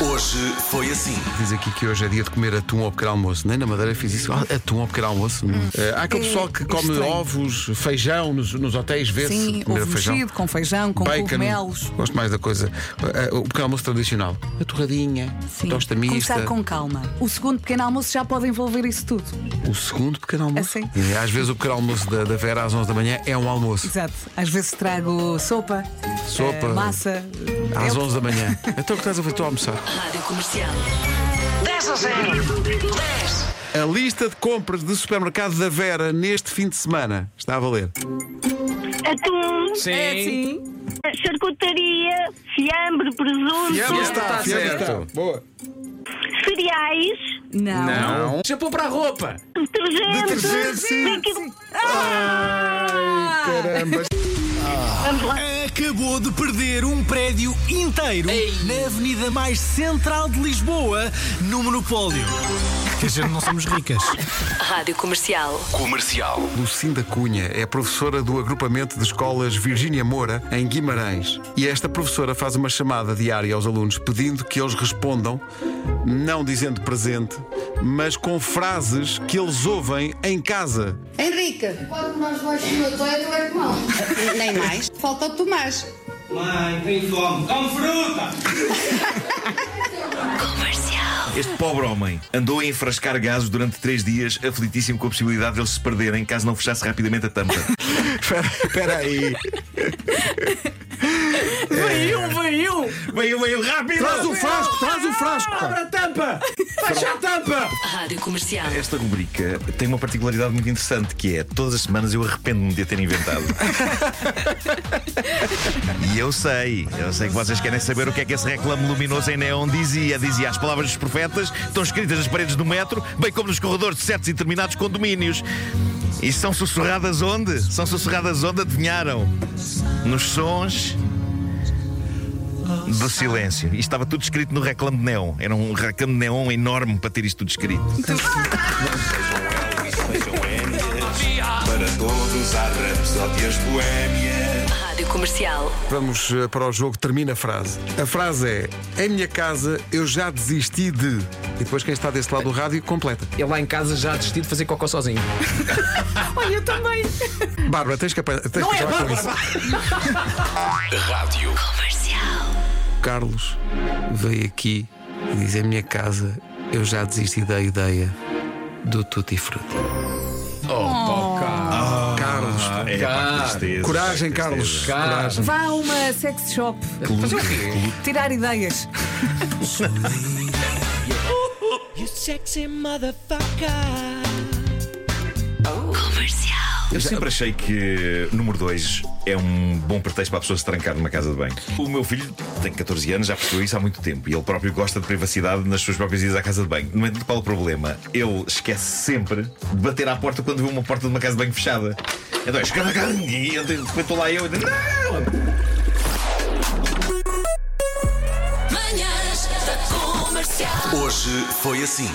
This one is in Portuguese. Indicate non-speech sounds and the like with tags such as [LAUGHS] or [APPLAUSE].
Hoje foi assim. Diz aqui que hoje é dia de comer atum ao pequeno almoço. Nem na Madeira fiz isso. Ah, atum ao pequeno almoço. Eh, há aquele É pessoal que come estranho. ovos, feijão nos, nos hotéis, vê-se. Sim, ovo mexido, com feijão, com Bacon. cogumelos. Gosto mais da coisa. eh, O pequeno almoço tradicional. A torradinha, Sim. tosta mista. Começar com calma. O segundo pequeno almoço já pode envolver isso tudo. O segundo pequeno almoço. Assim. E às vezes o pequeno almoço da, da Vera às 11 da manhã é um almoço. Exato. Às vezes trago sopa, Sopa. eh, massa. Às É o- 11 da manhã. [LAUGHS] Então o que estás a fazer? Almoçar. Rádio Comercial. 10 a 0. 10. A lista de compras de supermercado da Vera neste fim de semana está a valer. Atum, Sim. É sim. charcutaria, fiambre, presunto, Fiambre está, está, fiambre certo. está. Boa. cereais, Não. Não. Shampoo para a roupa. detergente, Detergente, sim. líquido. Caramba. Vamos lá. Acabou de perder um prédio inteiro na avenida mais central de Lisboa, no Monopólio. Quer dizer, não somos ricas. Rádio Comercial. Comercial. Lucinda Cunha é professora do agrupamento de escolas Virgínia Moura, em Guimarães. E esta professora faz uma chamada diária aos alunos pedindo que eles respondam, não dizendo presente, mas com frases que eles ouvem em casa. Henrique, quando nós vamos no toalha, vai com mão. Nem mais. Falta o Tomás. Mãe, tem fome. Come fruta! [LAUGHS] Este pobre homem andou a enfrascar gases durante três dias, aflitíssimo com a possibilidade de eles se perderem caso não fechasse rapidamente a tampa. [LAUGHS] Espera aí. Veio, veio. veio, veio rápido! Traz o frasco, traz o frasco. pá. Abre a tampa. Fecha a tampa. Rádio Comercial. Esta rubrica tem uma particularidade muito interessante que é todas as semanas eu arrependo-me de a ter inventado. e eu sei, eu sei que vocês querem saber o que é que esse reclame luminoso em neon dizia. Dizia as palavras dos profetas estão escritas nas paredes do metro, bem como nos corredores de certos e determinados condomínios. E são sussurradas onde? São sussurradas onde? Adivinharam? Nos sons do silêncio. E estava tudo escrito no reclame de neon. Era um reclame de neon enorme para ter isto tudo escrito. Para todos há rapsódias boémias. Rádio Comercial. Vamos eh, para o jogo, termina a frase. A frase é: Em minha casa eu já desisti de. E depois quem está desse lado do rádio completa. Ele lá em casa já desistiu de fazer cocô sozinho. [LAUGHS] Olha, eu também. Bárbara, tens que, apa- tens Não que é acabar com isso. Rádio. Comercial. Carlos veio aqui e diz: Em minha casa eu já desisti da ideia do Tutti Frutti. Oh, cara. Carlos, É, pá, que tristeza, coragem, pá, que Carlos. tristeza. Coragem. Vá a uma sex shop. Fazer o quê? Tirar ideias. [LAUGHS] Comercial. Eu sempre achei que número 2 é um bom pretexto para a pessoa se trancar numa casa de banho. O meu filho tem 14 anos, já percebeu isso há muito tempo e ele próprio gosta de privacidade nas suas próprias idas à casa de banho. No entanto, qual o problema? Ele esquece sempre de bater à porta quando vê uma porta de uma casa de banho fechada. Então é e eu- depois estou lá eu e digo, não! Hoje foi assim.